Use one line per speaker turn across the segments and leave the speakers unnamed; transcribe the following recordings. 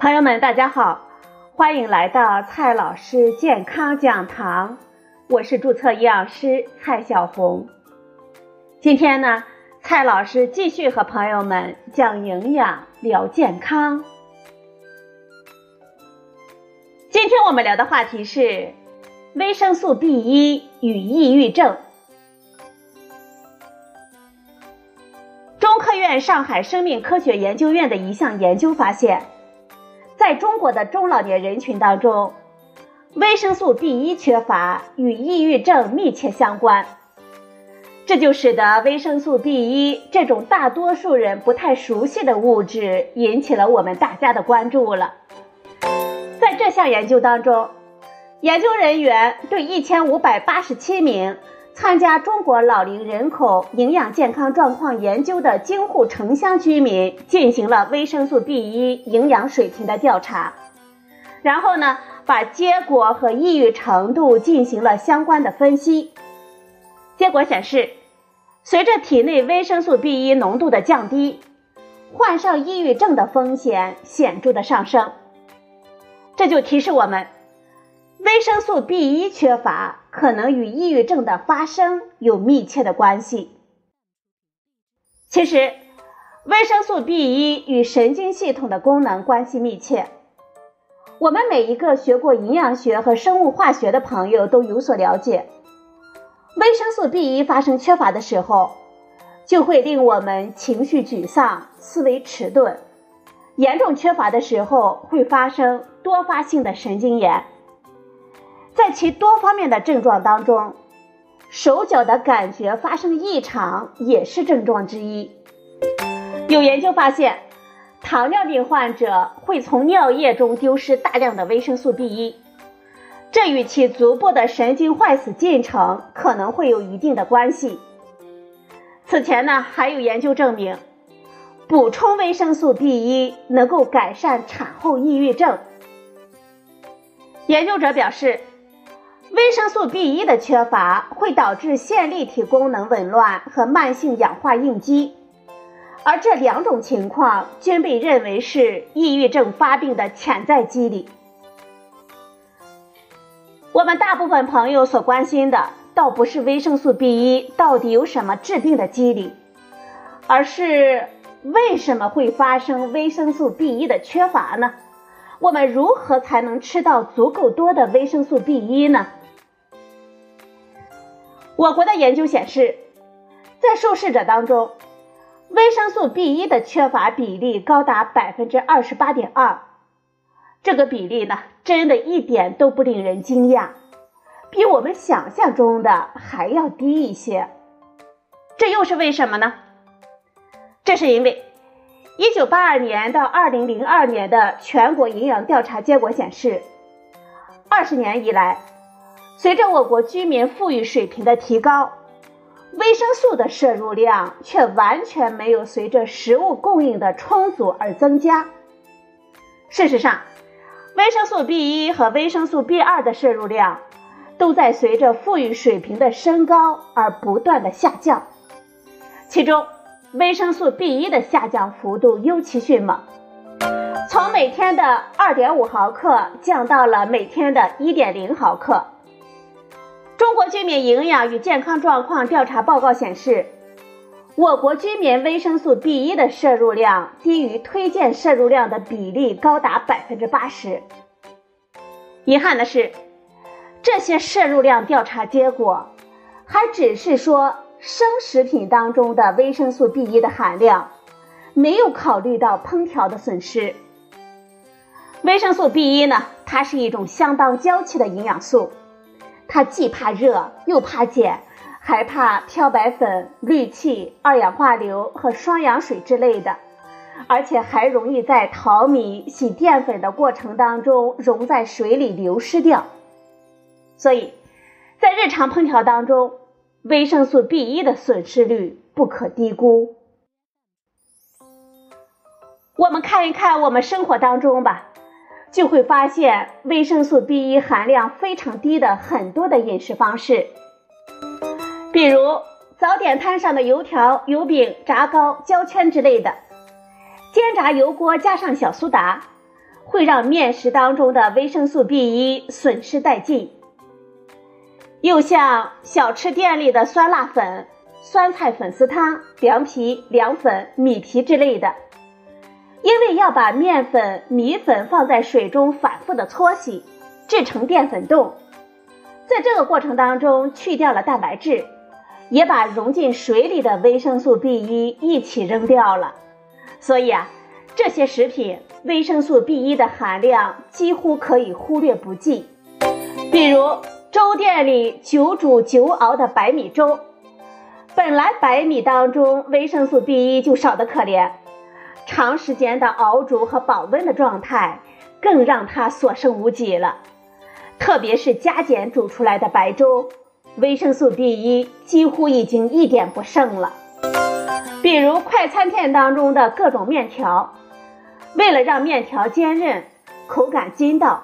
朋友们，大家好，欢迎来到蔡老师健康讲堂，我是注册营养师蔡小红。今天呢，蔡老师继续和朋友们讲营养、聊健康。今天我们聊的话题是维生素 B 一与抑郁症。中科院上海生命科学研究院的一项研究发现。在中国的中老年人群当中，维生素 B 一缺乏与抑郁症密切相关，这就使得维生素 B 一这种大多数人不太熟悉的物质引起了我们大家的关注了。在这项研究当中，研究人员对一千五百八十七名。参加中国老龄人口营养健康状况研究的京沪城乡居民进行了维生素 B 一营养水平的调查，然后呢，把结果和抑郁程度进行了相关的分析。结果显示，随着体内维生素 B 一浓度的降低，患上抑郁症的风险显著的上升。这就提示我们。维生素 B 一缺乏可能与抑郁症的发生有密切的关系。其实，维生素 B 一与神经系统的功能关系密切。我们每一个学过营养学和生物化学的朋友都有所了解。维生素 B 一发生缺乏的时候，就会令我们情绪沮丧、思维迟钝；严重缺乏的时候，会发生多发性的神经炎。在其多方面的症状当中，手脚的感觉发生异常也是症状之一。有研究发现，糖尿病患者会从尿液中丢失大量的维生素 B 一，这与其足部的神经坏死进程可能会有一定的关系。此前呢，还有研究证明，补充维生素 B 一能够改善产后抑郁症。研究者表示。维生素 B 一的缺乏会导致线粒体功能紊乱和慢性氧化应激，而这两种情况均被认为是抑郁症发病的潜在机理。我们大部分朋友所关心的，倒不是维生素 B 一到底有什么致病的机理，而是为什么会发生维生素 B 一的缺乏呢？我们如何才能吃到足够多的维生素 B 一呢？我国的研究显示，在受试者当中，维生素 B 一的缺乏比例高达百分之二十八点二。这个比例呢，真的一点都不令人惊讶，比我们想象中的还要低一些。这又是为什么呢？这是因为，一九八二年到二零零二年的全国营养调查结果显示，二十年以来。随着我国居民富裕水平的提高，维生素的摄入量却完全没有随着食物供应的充足而增加。事实上，维生素 B 一和维生素 B 二的摄入量都在随着富裕水平的升高而不断的下降，其中维生素 B 一的下降幅度尤其迅猛，从每天的2.5毫克降到了每天的1.0毫克。中国居民营养与健康状况调查报告显示，我国居民维生素 B 一的摄入量低于推荐摄入量的比例高达百分之八十。遗憾的是，这些摄入量调查结果还只是说生食品当中的维生素 B 一的含量，没有考虑到烹调的损失。维生素 B 一呢，它是一种相当娇气的营养素。它既怕热又怕碱，还怕漂白粉、氯气、二氧化硫和双氧水之类的，而且还容易在淘米、洗淀粉的过程当中溶在水里流失掉。所以，在日常烹调当中，维生素 B 一的损失率不可低估。我们看一看我们生活当中吧。就会发现维生素 B 一含量非常低的很多的饮食方式，比如早点摊上的油条、油饼、炸糕、焦圈之类的，煎炸油锅加上小苏打，会让面食当中的维生素 B1 损失殆尽。又像小吃店里的酸辣粉、酸菜粉丝汤、凉皮、凉粉、米皮之类的，因为要把面粉、米粉放在水中反复的搓洗，制成淀粉冻，在这个过程当中去掉了蛋白质，也把溶进水里的维生素 B1 一起扔掉了，所以啊。这些食品维生素 B1 的含量几乎可以忽略不计，比如粥店里久煮久熬的白米粥，本来白米当中维生素 B1 就少得可怜，长时间的熬煮和保温的状态更让它所剩无几了。特别是加减煮出来的白粥，维生素 B1 几乎已经一点不剩了。比如快餐店当中的各种面条。为了让面条坚韧、口感筋道，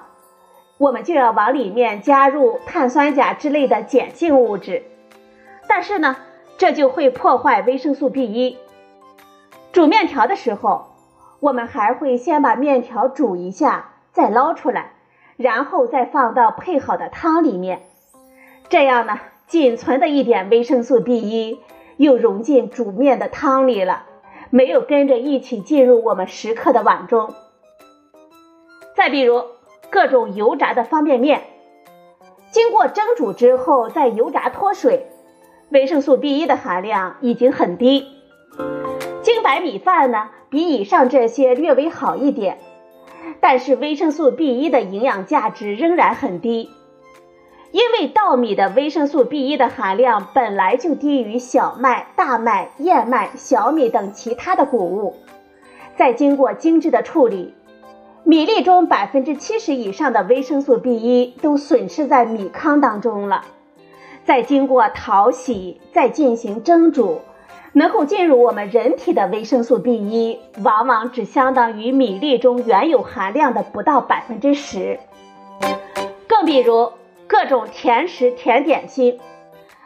我们就要往里面加入碳酸钾之类的碱性物质。但是呢，这就会破坏维生素 B1。煮面条的时候，我们还会先把面条煮一下，再捞出来，然后再放到配好的汤里面。这样呢，仅存的一点维生素 B1 又融进煮面的汤里了。没有跟着一起进入我们食客的碗中。再比如各种油炸的方便面，经过蒸煮之后再油炸脱水，维生素 B1 的含量已经很低。白米饭呢，比以上这些略微好一点，但是维生素 B1 的营养价值仍然很低。因为稻米的维生素 B1 的含量本来就低于小麦、大麦、燕麦、小米等其他的谷物，再经过精致的处理，米粒中百分之七十以上的维生素 B1 都损失在米糠当中了。再经过淘洗，再进行蒸煮，能够进入我们人体的维生素 B1，往往只相当于米粒中原有含量的不到百分之十。更比如。各种甜食、甜点心，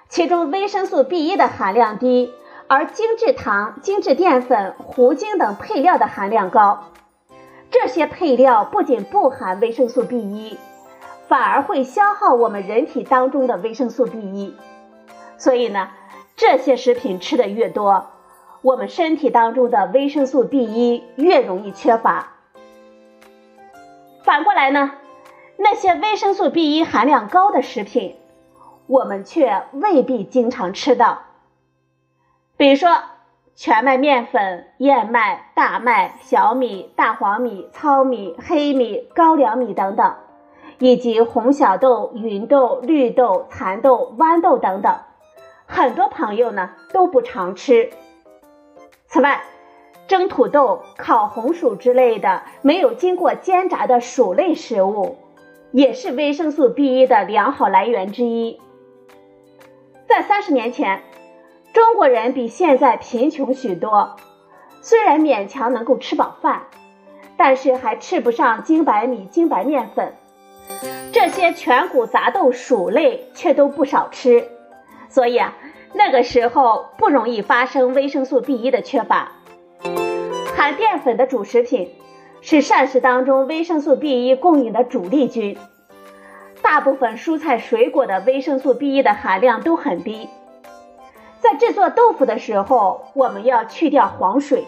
其中维生素 B1 的含量低，而精制糖、精制淀粉、糊精等配料的含量高。这些配料不仅不含维生素 B1，反而会消耗我们人体当中的维生素 B1。所以呢，这些食品吃的越多，我们身体当中的维生素 B1 越容易缺乏。反过来呢？那些维生素 B1 含量高的食品，我们却未必经常吃到。比如说，全麦面粉、燕麦、大麦、小米、大黄米、糙米、黑米、高粱米等等，以及红小豆、芸豆、绿豆、蚕豆、豌豆等等，很多朋友呢都不常吃。此外，蒸土豆、烤红薯之类的没有经过煎炸的薯类食物。也是维生素 B1 的良好来源之一。在三十年前，中国人比现在贫穷许多，虽然勉强能够吃饱饭，但是还吃不上精白米、精白面粉，这些全谷杂豆薯类却都不少吃，所以啊，那个时候不容易发生维生素 B1 的缺乏。含淀粉的主食品。是膳食当中维生素 B1 供应的主力军，大部分蔬菜水果的维生素 B1 的含量都很低。在制作豆腐的时候，我们要去掉黄水，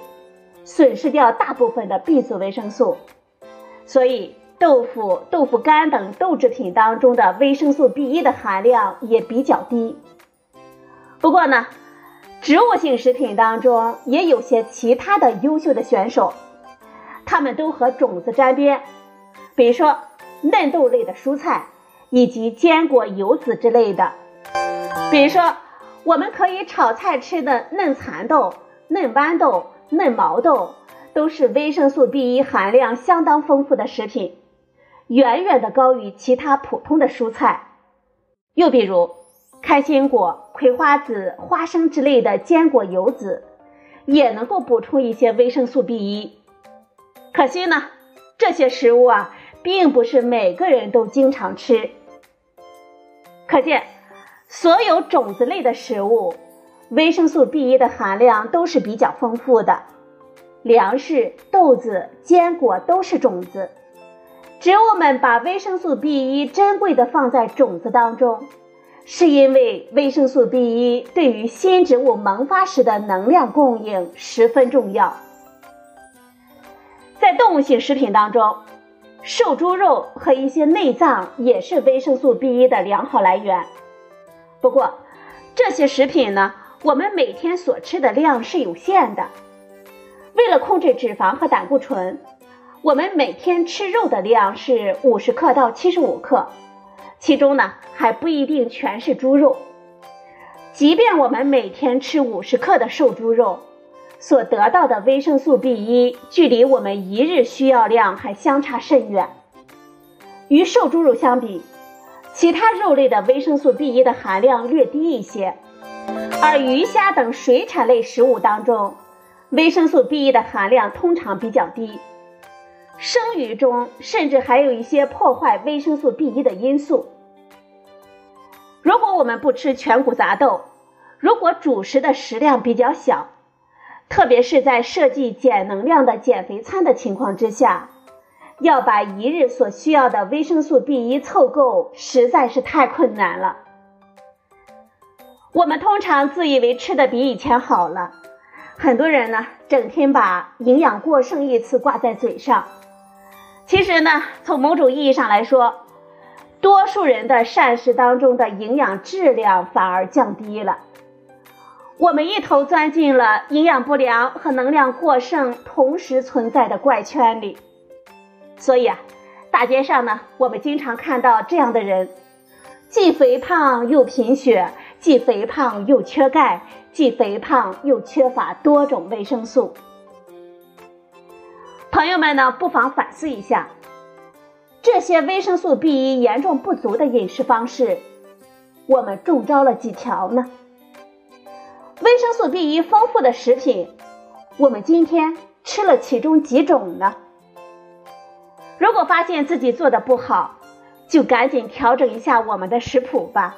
损失掉大部分的 B 族维生素，所以豆腐、豆腐干等豆制品当中的维生素 B1 的含量也比较低。不过呢，植物性食品当中也有些其他的优秀的选手。它们都和种子沾边，比如说嫩豆类的蔬菜，以及坚果、油籽之类的。比如说，我们可以炒菜吃的嫩蚕豆、嫩豌豆、嫩毛豆，都是维生素 B1 含量相当丰富的食品，远远的高于其他普通的蔬菜。又比如开心果、葵花籽、花生之类的坚果、油籽，也能够补充一些维生素 B1。可惜呢，这些食物啊，并不是每个人都经常吃。可见，所有种子类的食物，维生素 B1 的含量都是比较丰富的。粮食、豆子、坚果都是种子，植物们把维生素 B1 珍贵的放在种子当中，是因为维生素 B1 对于新植物萌发时的能量供应十分重要。在动物性食品当中，瘦猪肉和一些内脏也是维生素 B1 的良好来源。不过，这些食品呢，我们每天所吃的量是有限的。为了控制脂肪和胆固醇。我们每天吃肉的量是五十克到七十五克，其中呢还不一定全是猪肉。即便我们每天吃五十克的瘦猪肉，所得到的维生素 B1 距离我们一日需要量还相差甚远。与瘦猪肉相比，其他肉类的维生素 B1 的含量略低一些，而鱼虾等水产类食物当中，维生素 B1 的含量通常比较低。生鱼中甚至还有一些破坏维生素 B1 的因素。如果我们不吃全谷杂豆，如果主食的食量比较小，特别是在设计减能量的减肥餐的情况之下，要把一日所需要的维生素 B1 凑够实在是太困难了。我们通常自以为吃的比以前好了，很多人呢整天把营养过剩一词挂在嘴上。其实呢，从某种意义上来说，多数人的膳食当中的营养质量反而降低了。我们一头钻进了营养不良和能量过剩同时存在的怪圈里。所以啊，大街上呢，我们经常看到这样的人：既肥胖又贫血，既肥胖又缺钙，既肥胖又缺乏多种维生素。朋友们呢，不妨反思一下，这些维生素 B1 严重不足的饮食方式，我们中招了几条呢？维生素 B1 丰富的食品，我们今天吃了其中几种呢？如果发现自己做的不好，就赶紧调整一下我们的食谱吧。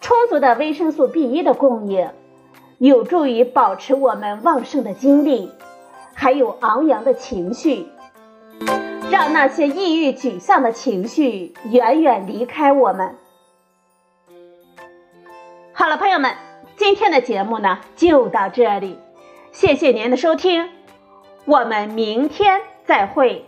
充足的维生素 B1 的供应，有助于保持我们旺盛的精力。还有昂扬的情绪，让那些抑郁沮丧的情绪远远离开我们。好了，朋友们，今天的节目呢就到这里，谢谢您的收听，我们明天再会。